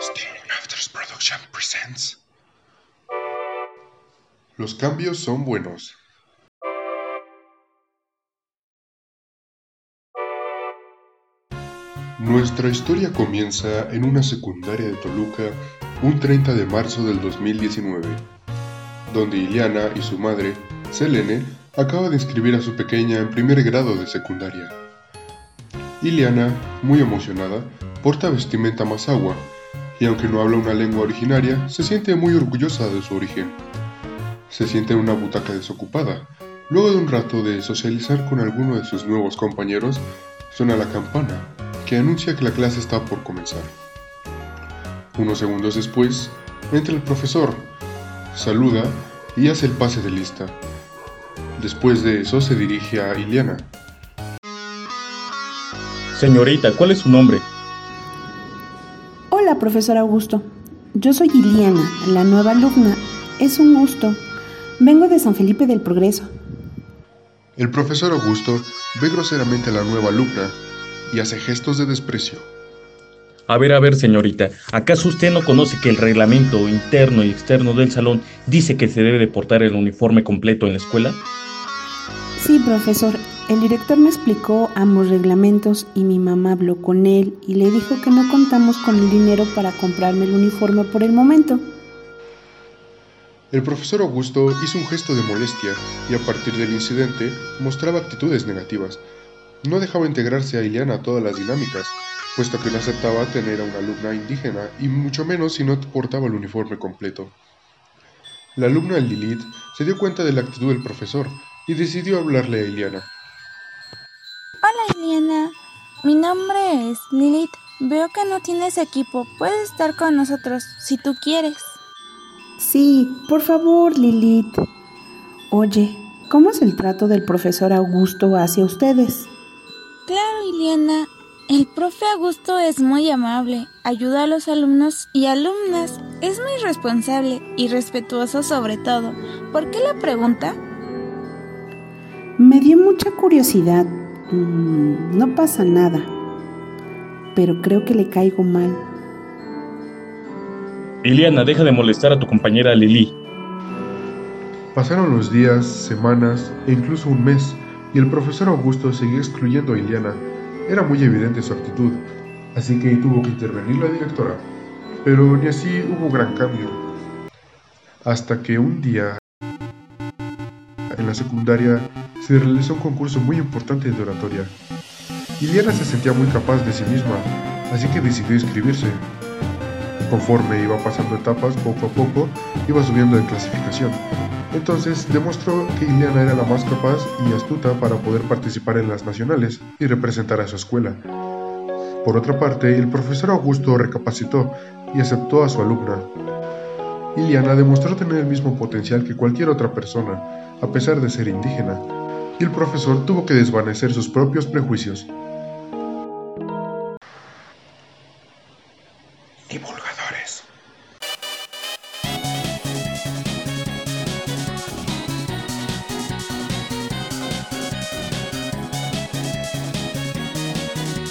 Afters Production presents. Los cambios son buenos. Nuestra historia comienza en una secundaria de Toluca un 30 de marzo del 2019, donde Iliana y su madre, Selene, acaba de inscribir a su pequeña en primer grado de secundaria. Iliana, muy emocionada, porta vestimenta agua, y aunque no habla una lengua originaria, se siente muy orgullosa de su origen. Se siente en una butaca desocupada. Luego de un rato de socializar con alguno de sus nuevos compañeros, suena la campana que anuncia que la clase está por comenzar. Unos segundos después, entra el profesor, saluda y hace el pase de lista. Después de eso se dirige a Iliana. Señorita, ¿cuál es su nombre? Profesor Augusto. Yo soy Iliana, la nueva alumna. Es un gusto. Vengo de San Felipe del Progreso. El profesor Augusto ve groseramente a la nueva alumna y hace gestos de desprecio. A ver, a ver, señorita, ¿acaso usted no conoce que el reglamento interno y externo del salón dice que se debe de portar el uniforme completo en la escuela? Sí, profesor. El director me explicó ambos reglamentos y mi mamá habló con él y le dijo que no contamos con el dinero para comprarme el uniforme por el momento. El profesor Augusto hizo un gesto de molestia y a partir del incidente mostraba actitudes negativas. No dejaba integrarse a Iliana a todas las dinámicas, puesto que no aceptaba tener a una alumna indígena y mucho menos si no portaba el uniforme completo. La alumna Lilith se dio cuenta de la actitud del profesor y decidió hablarle a Iliana. Hola Iliana, mi nombre es Lilith. Veo que no tienes equipo. Puedes estar con nosotros si tú quieres. Sí, por favor, Lilith. Oye, ¿cómo es el trato del profesor Augusto hacia ustedes? Claro, Iliana. El profe Augusto es muy amable, ayuda a los alumnos y alumnas, es muy responsable y respetuoso sobre todo. ¿Por qué la pregunta? Me dio mucha curiosidad. Mm, no pasa nada, pero creo que le caigo mal. Iliana, deja de molestar a tu compañera Lili. Pasaron los días, semanas e incluso un mes y el profesor Augusto seguía excluyendo a Iliana. Era muy evidente su actitud, así que tuvo que intervenir la directora. Pero ni así hubo gran cambio. Hasta que un día, en la secundaria, se realizó un concurso muy importante de oratoria. Iliana se sentía muy capaz de sí misma, así que decidió inscribirse. Conforme iba pasando etapas, poco a poco, iba subiendo de clasificación. Entonces demostró que Iliana era la más capaz y astuta para poder participar en las nacionales y representar a su escuela. Por otra parte, el profesor Augusto recapacitó y aceptó a su alumna. Iliana demostró tener el mismo potencial que cualquier otra persona, a pesar de ser indígena, y el profesor tuvo que desvanecer sus propios prejuicios.